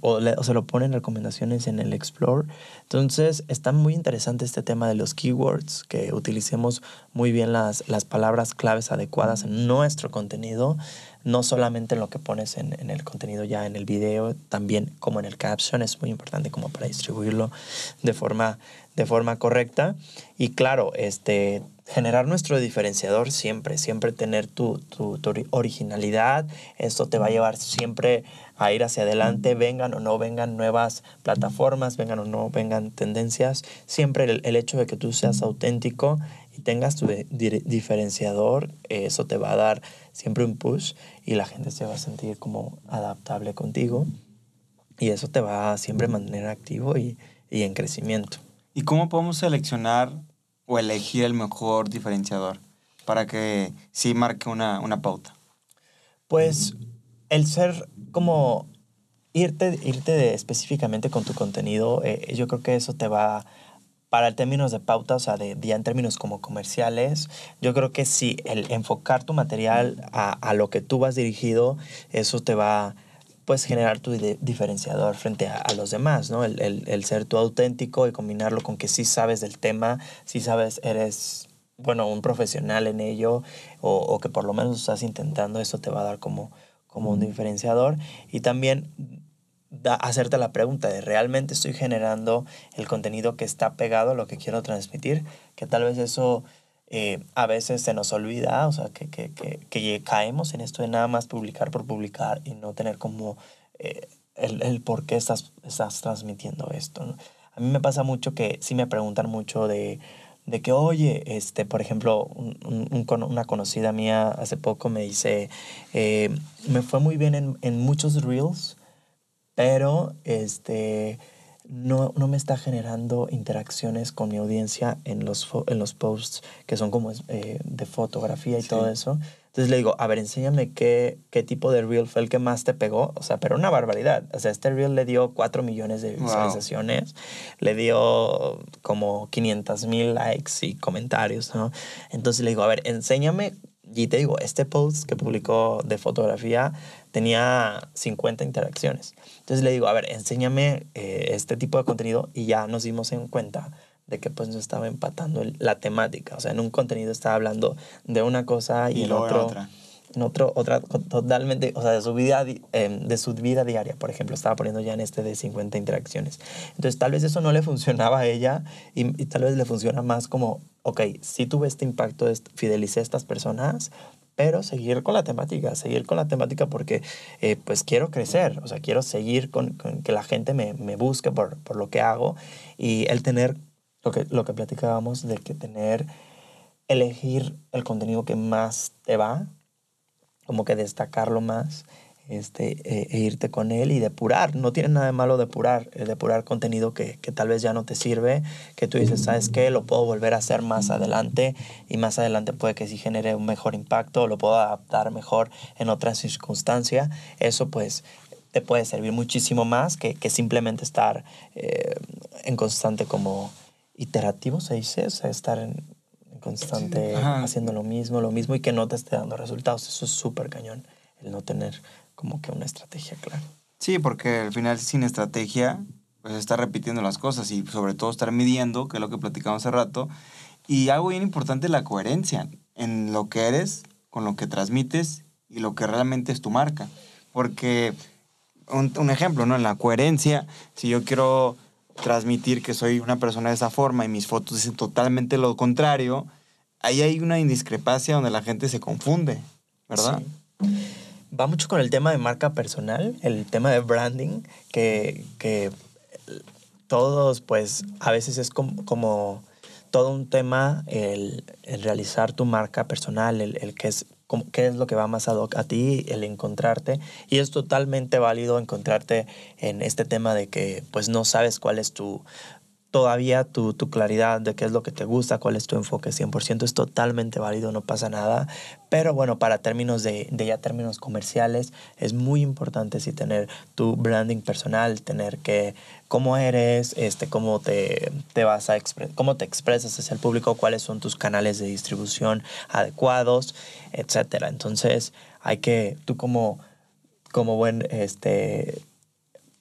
o se lo ponen recomendaciones en el Explore. Entonces, está muy interesante este tema de los keywords, que utilicemos muy bien las, las palabras claves adecuadas en nuestro contenido, no solamente en lo que pones en, en el contenido ya en el video, también como en el caption, es muy importante como para distribuirlo de forma, de forma correcta. Y claro, este, generar nuestro diferenciador siempre, siempre tener tu, tu, tu ori- originalidad, esto te va a llevar siempre a ir hacia adelante, vengan o no vengan nuevas plataformas, vengan o no vengan tendencias, siempre el, el hecho de que tú seas auténtico y tengas tu diferenciador, eso te va a dar siempre un push y la gente se va a sentir como adaptable contigo y eso te va a siempre mantener activo y, y en crecimiento. ¿Y cómo podemos seleccionar o elegir el mejor diferenciador para que sí marque una, una pauta? Pues el ser como irte, irte de- específicamente con tu contenido, eh, yo creo que eso te va, para el términos de pauta, o sea, de, ya en términos como comerciales, yo creo que sí, el enfocar tu material a, a lo que tú vas dirigido, eso te va pues generar tu di- diferenciador frente a, a los demás, ¿no? El, el- el ser tú auténtico y combinarlo con que sí sabes del tema, sí sabes, eres bueno, un profesional en ello o, o, que por lo menos estás intentando, eso te va a dar como, como un diferenciador. Y también da, hacerte la pregunta de realmente estoy generando el contenido que está pegado a lo que quiero transmitir, que tal vez eso eh, a veces se nos olvida, o sea, que, que, que, que, caemos en esto de nada más publicar por publicar y no tener como eh, el, el, por qué estás, estás transmitiendo esto. A mí me pasa mucho que sí me preguntan mucho de, de que, oye, este, por ejemplo, un, un, una conocida mía hace poco me dice, eh, me fue muy bien en, en muchos reels, pero este, no, no, me está generando interacciones con mi audiencia en los, en los posts que son como eh, de fotografía y todo eso. Entonces le digo, a ver, enséñame qué, qué tipo de reel fue el que más te pegó. O sea, pero una barbaridad. O sea, este reel le dio 4 millones de visualizaciones, le dio como 500 mil likes y comentarios, ¿no? Entonces le digo, a ver, enséñame y te digo, este post que publicó de fotografía tenía 50 interacciones. Entonces le digo, a ver, enséñame eh, este tipo de contenido y ya nos dimos en cuenta de que pues no estaba empatando la temática. O sea, en un contenido estaba hablando de una cosa y, en otro... Otra. En otro, otra, totalmente, o sea, de su, vida, em, de su vida diaria, por ejemplo, estaba poniendo ya en este de 50 interacciones. Entonces, tal vez eso no le funcionaba a ella y, y tal vez le funciona más como, ok, si tuve este impacto, fidelicé a estas personas, pero seguir con la temática, seguir con la temática porque eh, pues quiero crecer, o sea, quiero seguir con, que la gente me, me busque por, por, lo que hago. Y el tener, lo que, lo que platicábamos, de que tener, elegir el contenido que más te va, como que destacarlo más este, e, e, irte con él y depurar. No tiene nada de malo depurar, eh, depurar contenido que, que, tal vez ya no te sirve, que tú dices, ¿sabes qué? Lo puedo volver a hacer más adelante y más adelante puede que sí genere un mejor impacto, lo puedo adaptar mejor en otra circunstancia. Eso pues te puede servir muchísimo más que, que simplemente estar eh, en constante como iterativo, se dice, o sea, estar en, constante haciendo lo mismo, lo mismo y que no te esté dando resultados. Eso es súper cañón, el no tener como que una estrategia clara. Sí, porque al final sin estrategia, pues estar repitiendo las cosas y sobre todo estar midiendo, que es lo que platicamos hace rato. Y algo bien importante, la coherencia en lo que eres, con lo que transmites y lo que realmente es tu marca. Porque, un, un ejemplo, ¿no? En la coherencia, si yo quiero transmitir que soy una persona de esa forma y mis fotos dicen totalmente lo contrario, ahí hay una indiscrepancia donde la gente se confunde, ¿verdad? Sí va mucho con el tema de marca personal, el tema de branding, que, que todos, pues, a veces es como, como todo un tema el, el, realizar tu marca personal, el, el que es qué es lo que va más ad a ti, el encontrarte. Y es totalmente válido encontrarte en este tema de que pues no sabes cuál es tu, todavía tu, tu, claridad de qué es lo que te gusta, cuál es tu enfoque 100% es totalmente válido, no pasa nada. Pero bueno, para términos de, de ya términos comerciales, es muy importante sí tener tu branding personal, tener que cómo eres, este, cómo te, te vas a cómo te expresas hacia el público, cuáles son tus canales de distribución adecuados, etcétera. Entonces, hay que, tú como, como buen este,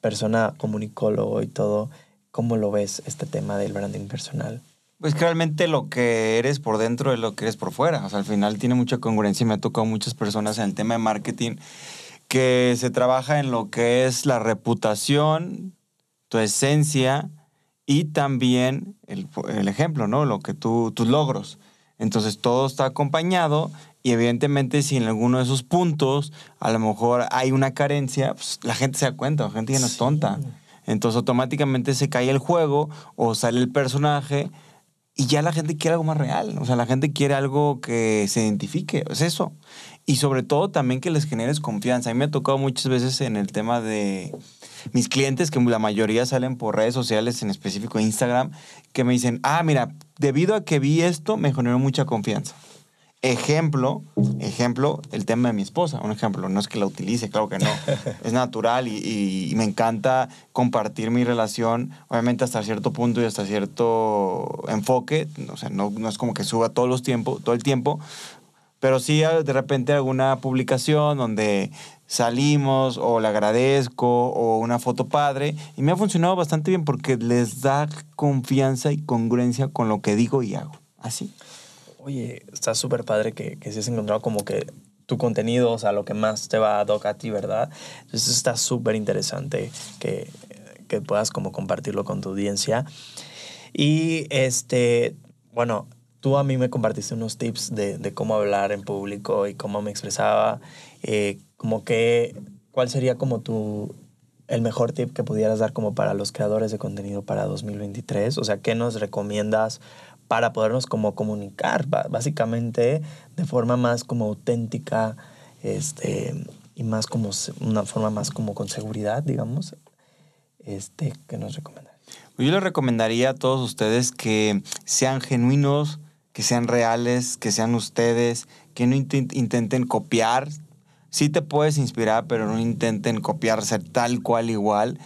persona comunicólogo y todo, ¿Cómo lo ves este tema del branding personal? Pues que realmente lo que eres por dentro es lo que eres por fuera. O sea, al final tiene mucha congruencia y me ha tocado muchas personas en el tema de marketing que se trabaja en lo que es la reputación, tu esencia y también el, el ejemplo, ¿no? Lo que tú, tus logros. Entonces todo está acompañado y evidentemente si en alguno de esos puntos a lo mejor hay una carencia, pues la gente se da cuenta, la gente ya no es tonta. Entonces automáticamente se cae el juego o sale el personaje y ya la gente quiere algo más real. O sea, la gente quiere algo que se identifique. Es eso. Y sobre todo también que les generes confianza. A mí me ha tocado muchas veces en el tema de mis clientes, que la mayoría salen por redes sociales, en específico Instagram, que me dicen, ah, mira, debido a que vi esto, me generó mucha confianza. Ejemplo, ejemplo, el tema de mi esposa. Un ejemplo, no es que la utilice, claro que no. Es natural y, me encanta compartir mi relación, obviamente hasta cierto punto y hasta cierto enfoque. O sea, no, no es como que suba todos los tiempos, todo el tiempo, pero sí de repente alguna publicación donde salimos o le agradezco o una foto padre y me ha funcionado bastante bien porque les da confianza y congruencia con lo que digo y hago. Así. Oye, está súper padre que, que si has encontrado como que tu contenido, o sea, lo que más te va a dar a ti, ¿verdad? Entonces está súper interesante que, que puedas como compartirlo con tu audiencia. Y este, bueno, tú a mí me compartiste unos tips de, de cómo hablar en público y cómo me expresaba, eh, como que, ¿cuál sería como tu, el mejor tip que pudieras dar como para los creadores de contenido para 2023? O sea, ¿qué nos recomiendas para podernos como comunicar, básicamente de forma más como auténtica este, y más como una forma más como con seguridad, digamos? Este, ¿Qué nos recomendarías? Yo les recomendaría a todos ustedes que sean genuinos, que sean reales, que sean ustedes, que no intenten copiar. Sí te puedes inspirar, pero no intenten copiarse tal cual igual.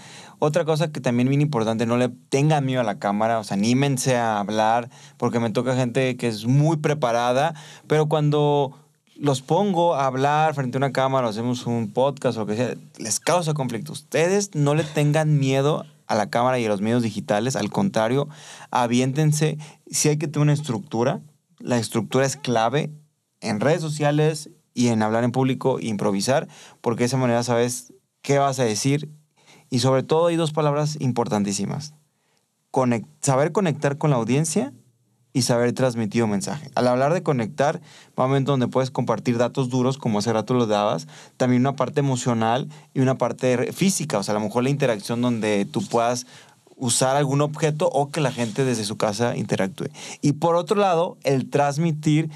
Otra cosa que también bien importante, no le tengan miedo a la cámara, o sea, anímense a hablar, porque me toca gente que es muy preparada, pero cuando los pongo a hablar frente a una cámara, o hacemos un podcast o lo que sea, les causa conflicto. Ustedes no le tengan miedo a la cámara y a los medios digitales, al contrario, aviéntense. Si hay que tener una estructura, la estructura es clave en redes sociales y en hablar en público e improvisar, porque de esa manera sabes qué vas a decir y sobre todo hay dos palabras importantísimas. saber conectar con la audiencia y saber transmitir un mensaje. Al hablar de conectar, momento donde puedes compartir datos duros, como hace rato los dabas, también una parte emocional y una parte física, o sea, a lo mejor la interacción donde tú puedas usar algún objeto o que la gente desde su casa interactúe. Y por otro lado, el transmitir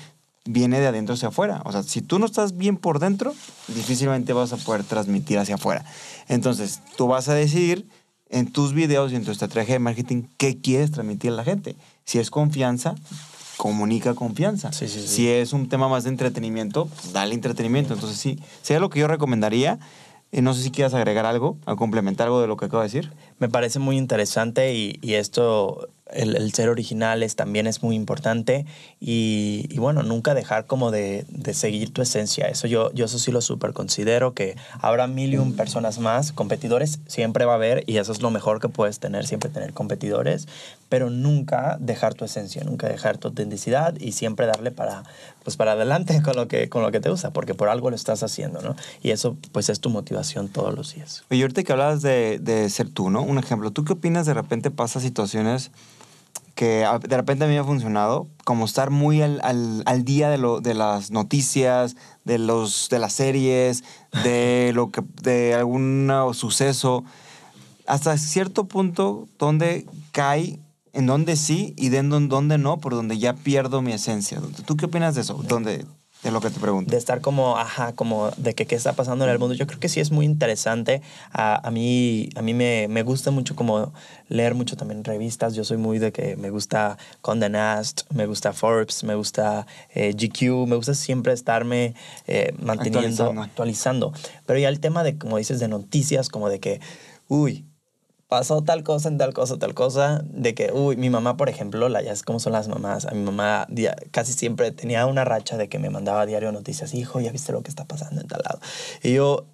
viene de adentro hacia afuera. O sea, si tú no estás bien por dentro, difícilmente vas a poder transmitir hacia afuera. Entonces, tú vas a decidir en tus videos y en tu estrategia de marketing qué quieres transmitir a la gente. Si es confianza, comunica confianza. Si es un tema más de entretenimiento, pues dale entretenimiento. Entonces, sí, sería lo que yo recomendaría. Eh, no sé si quieras agregar algo, a complementar algo de lo que acabo de decir. Me parece muy interesante y, y esto el, ser originales también es muy importante y, bueno, nunca dejar como de, seguir tu esencia. Eso yo, yo eso sí lo súper considero, que habrá mil y un personas más, competidores siempre va a haber y eso es lo mejor que puedes tener, siempre tener competidores, pero nunca dejar tu esencia, nunca dejar tu autenticidad y siempre darle para, pues para adelante con lo, que, con lo que te gusta, porque por algo lo estás haciendo, ¿no? Y eso pues es tu motivación todos los días. Y ahorita que hablabas de, de ser tú, ¿no? Un ejemplo, ¿tú qué opinas de repente pasa situaciones que de repente a mí me ha funcionado, como estar muy al, al, día de, lo, de las noticias, de, los, de las series, de, lo que, de algún suceso, hasta cierto punto donde cae, en donde sí y de en donde no, por donde ya pierdo mi esencia. ¿Tú qué opinas de eso? ¿Dónde, de lo que te pregunto. De estar como, ajá, como de que qué está pasando en el mundo. Yo creo que sí es muy interesante. A, a mí, a mí me, me, gusta mucho como leer mucho también revistas. Yo soy muy de que me gusta Condé Nast, me gusta Forbes, me gusta eh, GQ, me gusta siempre estarme eh, manteniendo, actualizando. actualizando. Pero ya el tema de, como dices, de noticias, como de que, uy, pasó tal cosa en tal cosa, tal cosa, de que, uy, mi mamá, por ejemplo, la, ya es como son las mamás, a mi mamá casi siempre tenía una racha de que me mandaba diario noticias, hijo, ya viste lo que está pasando en tal lado. Y yo,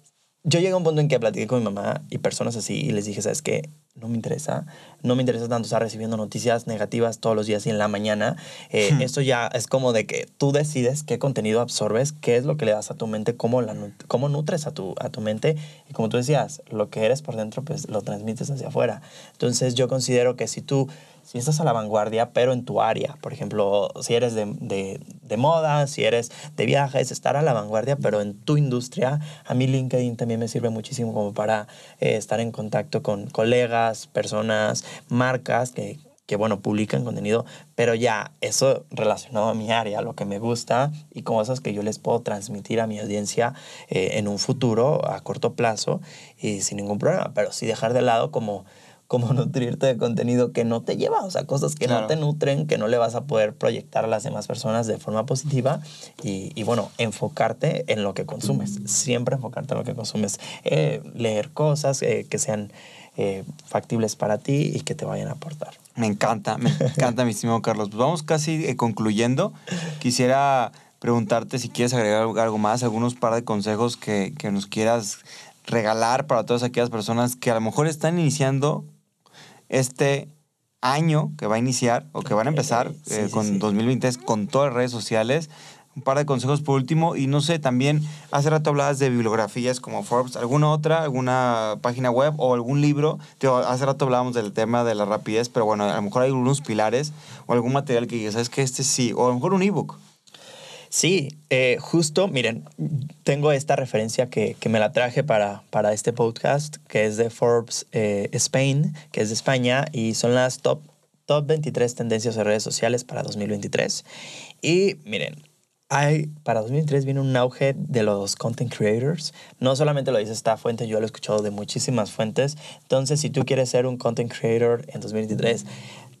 yo llegué a un punto en que platiqué con mi mamá y personas así y les dije, ¿sabes qué? No me interesa. No me interesa tanto estar recibiendo noticias negativas todos los días y en la mañana. Eh, hmm. Esto ya es como de que tú decides qué contenido absorbes, qué es lo que le das a tu mente, cómo, la, cómo nutres a tu, a tu mente. Y como tú decías, lo que eres por dentro, pues lo transmites hacia afuera. Entonces yo considero que si tú si estás a la vanguardia, pero en tu área. Por ejemplo, si eres de, de, de, moda, si eres de viajes, estar a la vanguardia, pero en tu industria. A mí LinkedIn también me sirve muchísimo como para eh, estar en contacto con colegas, personas, marcas que, que, bueno, publican contenido, pero ya eso relacionado a mi área, lo que me gusta y cosas que yo les puedo transmitir a mi audiencia eh, en un futuro, a corto plazo, y sin ningún problema, pero sí dejar de lado como como nutrirte de contenido que no te lleva, o sea, cosas que no te nutren, que no le vas a poder proyectar a las demás personas de forma positiva y, y bueno, enfocarte en lo que consumes, siempre enfocarte en lo que consumes, eh, leer cosas eh, que sean eh, factibles para ti y que te vayan a aportar. Me encanta, me encanta, mi estimado Carlos. Pues vamos casi concluyendo. Quisiera preguntarte si quieres agregar algo más, algunos par de consejos que, que nos quieras regalar para todas aquellas personas que a lo mejor están iniciando este año que va a iniciar o que van a empezar Sí, eh, sí, con sí. 2023 con todas las redes sociales. Un par de consejos por último y no sé, también hace rato hablabas de bibliografías como Forbes, alguna otra, alguna página web o algún libro. Digo, hace rato hablábamos del tema de la rapidez, pero bueno, a lo mejor hay algunos pilares o algún material que digas, sabes que este sí, o a lo mejor un ebook. Sí, eh, justo, miren, tengo esta referencia que, que me la traje para, para este podcast, que es de Forbes eh, Spain, que es de España, y son las top, top 23 tendencias de redes sociales para 2023. Y miren, hay, para 2023 viene un auge de los content creators. No solamente lo dice esta fuente, yo lo he escuchado de muchísimas fuentes. Entonces, si tú quieres ser un content creator en 2023,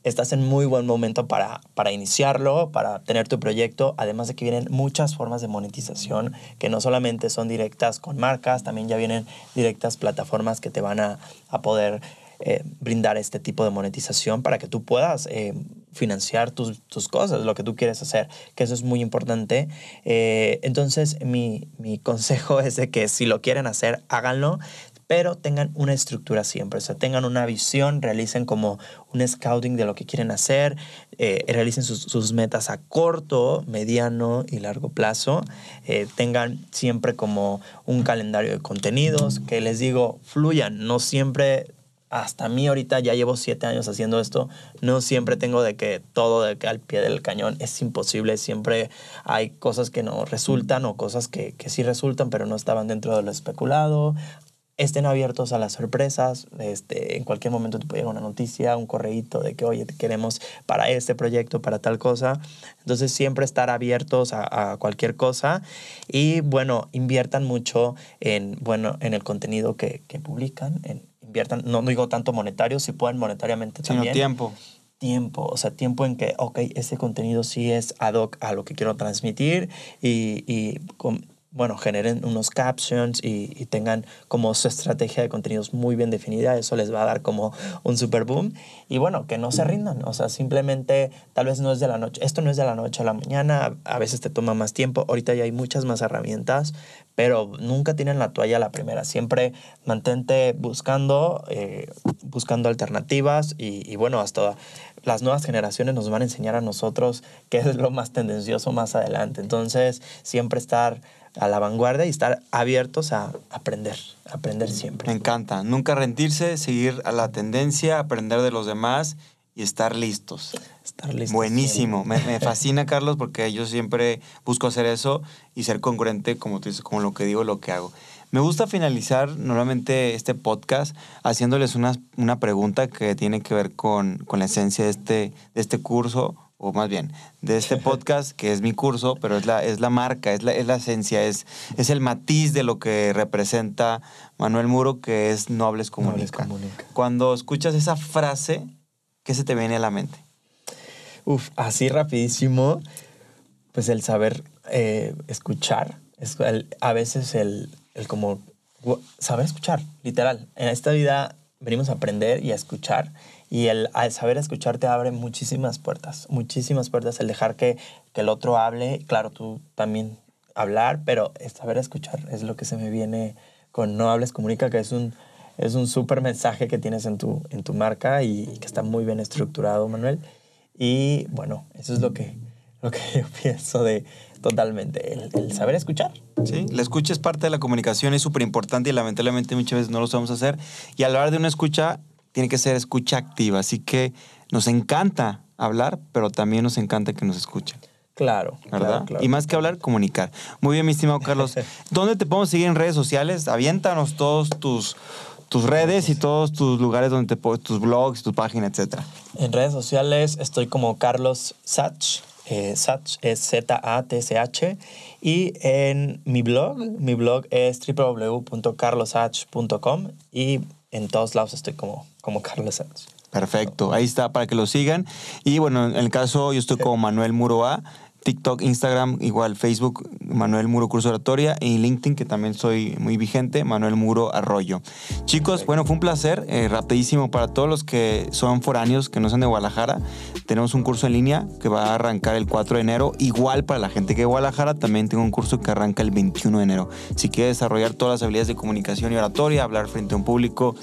estás en muy buen momento para, para iniciarlo, para tener tu proyecto, además de que vienen muchas formas de monetización que no solamente son directas con marcas, también ya vienen directas plataformas que te van a, a poder eh, brindar este tipo de monetización para que tú puedas eh, financiar tus, tus, cosas, lo que tú quieres hacer, que eso es muy importante. Eh, entonces, mi, mi consejo es de que si lo quieren hacer, háganlo pero tengan una estructura siempre, o sea, tengan una visión, realicen como un scouting de lo que quieren hacer, eh, realicen sus, sus, metas a corto, mediano y largo plazo, eh, tengan siempre como un calendario de contenidos, que les digo, fluyan, no siempre hasta mí ahorita ya llevo siete años haciendo esto, no siempre tengo de que todo de que al pie del cañón es imposible, siempre hay cosas que no resultan o cosas que, que sí resultan pero no estaban dentro de lo especulado, estén abiertos a las sorpresas. Este, en cualquier momento te puede llegar una noticia, un correíto de que, oye, te queremos para este proyecto, para tal cosa. Entonces, siempre estar abiertos a, a, cualquier cosa. Y bueno, inviertan mucho en, bueno, en el contenido que, que publican. En, inviertan, no, no, digo tanto monetario, si pueden monetariamente Sino también. tiempo. Tiempo, o sea, tiempo en que, ok, ese contenido sí es ad hoc a lo que quiero transmitir y, y con, bueno, generen unos captions y, y, tengan como su estrategia de contenidos muy bien definida, eso les va a dar como un super boom. Y bueno, que no se rindan, o sea, simplemente tal vez no es de la noche, esto no es de la noche a la mañana, a veces te toma más tiempo, ahorita ya hay muchas más herramientas, pero nunca tienen la toalla la primera, siempre mantente buscando, eh, buscando alternativas y, y bueno, hasta las nuevas generaciones nos van a enseñar a nosotros qué es lo más tendencioso más adelante. Entonces, siempre estar a la vanguardia y estar abiertos a aprender, aprender siempre. Me encanta. Nunca rendirse, seguir a la tendencia, aprender de los demás y estar listos. Estar listos. Buenísimo. Me, me, fascina, Carlos, porque yo siempre busco hacer eso y ser congruente, como tú dices, con lo que digo, lo que hago. Me gusta finalizar normalmente este podcast haciéndoles una, una pregunta que tiene que ver con, con la esencia de este, de este curso o más bien, de este podcast, que es mi curso, pero es la, es la marca, es la, es la esencia, es, es el matiz de lo que representa Manuel Muro, que es Nobles Comunica. Nobles comunica. Cuando escuchas esa frase, ¿qué se te viene a la mente? Uf, así rapidísimo, pues el saber eh, escuchar, es el, a veces el, el como saber escuchar, literal. En esta vida venimos a aprender y a escuchar y el, el, saber escuchar te abre muchísimas puertas, muchísimas puertas. El dejar que, que, el otro hable, claro, tú también hablar, pero saber escuchar es lo que se me viene con No Hables Comunica, que es un, es un súper mensaje que tienes en tu, en tu marca y, y, que está muy bien estructurado, Manuel. Y bueno, eso es lo que, lo que yo pienso de totalmente, el, el saber escuchar. Sí, la escucha es parte de la comunicación, es súper importante y lamentablemente muchas veces no lo sabemos hacer. Y a la hora de una escucha, tiene que ser escucha activa. Así que nos encanta hablar, pero también nos encanta que nos escuchen. Claro, ¿verdad? Claro, claro. Y más que hablar, comunicar. Muy bien, mi estimado Carlos. ¿Dónde te podemos seguir en redes sociales? Aviéntanos todos tus, tus redes y todos tus lugares donde te tus blogs, tu página, etcétera. En redes sociales estoy como Carlos Sach. Eh, Sach es Z-A-T-C-H. Y en mi blog, mi blog es www.carlosach.com y en todos lados estoy como, como Carlos Sach. Perfecto, ahí está para que lo sigan. Y bueno, en el caso yo estoy como Manuel Muroa, TikTok, Instagram, igual Facebook, Manuel Muro Curso Oratoria y LinkedIn, que también soy muy vigente, Manuel Muro Arroyo. Chicos, bueno, fue un placer, eh, rapidísimo para todos los que son foráneos, que no son de Guadalajara. Tenemos un curso en línea que va a arrancar el 4 de enero. Igual para la gente que de Guadalajara, también tengo un curso que arranca el 21 de enero. Si quiere desarrollar todas las habilidades de comunicación y oratoria, hablar frente a un público,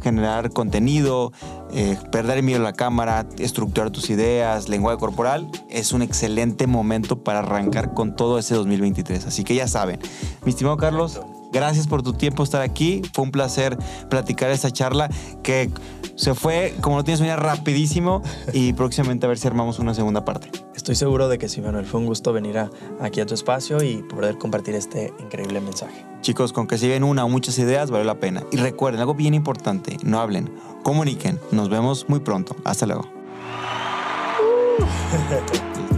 generar contenido, eh, perder miedo a la cámara, estructurar tus ideas, lenguaje corporal, es un excelente momento para arrancar con todo ese 2023. Así que ya saben, mi estimado Carlos, gracias por tu tiempo estar aquí. Fue un placer platicar esta charla que se fue, como lo tienes venir rapidísimo y próximamente a ver si armamos una segunda parte. Estoy seguro de que sí, Manuel. Fue un gusto venir aquí a tu espacio y poder compartir este increíble mensaje. Chicos, con que siguen una o muchas ideas, vale la pena. Y recuerden, algo bien importante, no hablen, comuniquen. Nos vemos muy pronto. Hasta luego.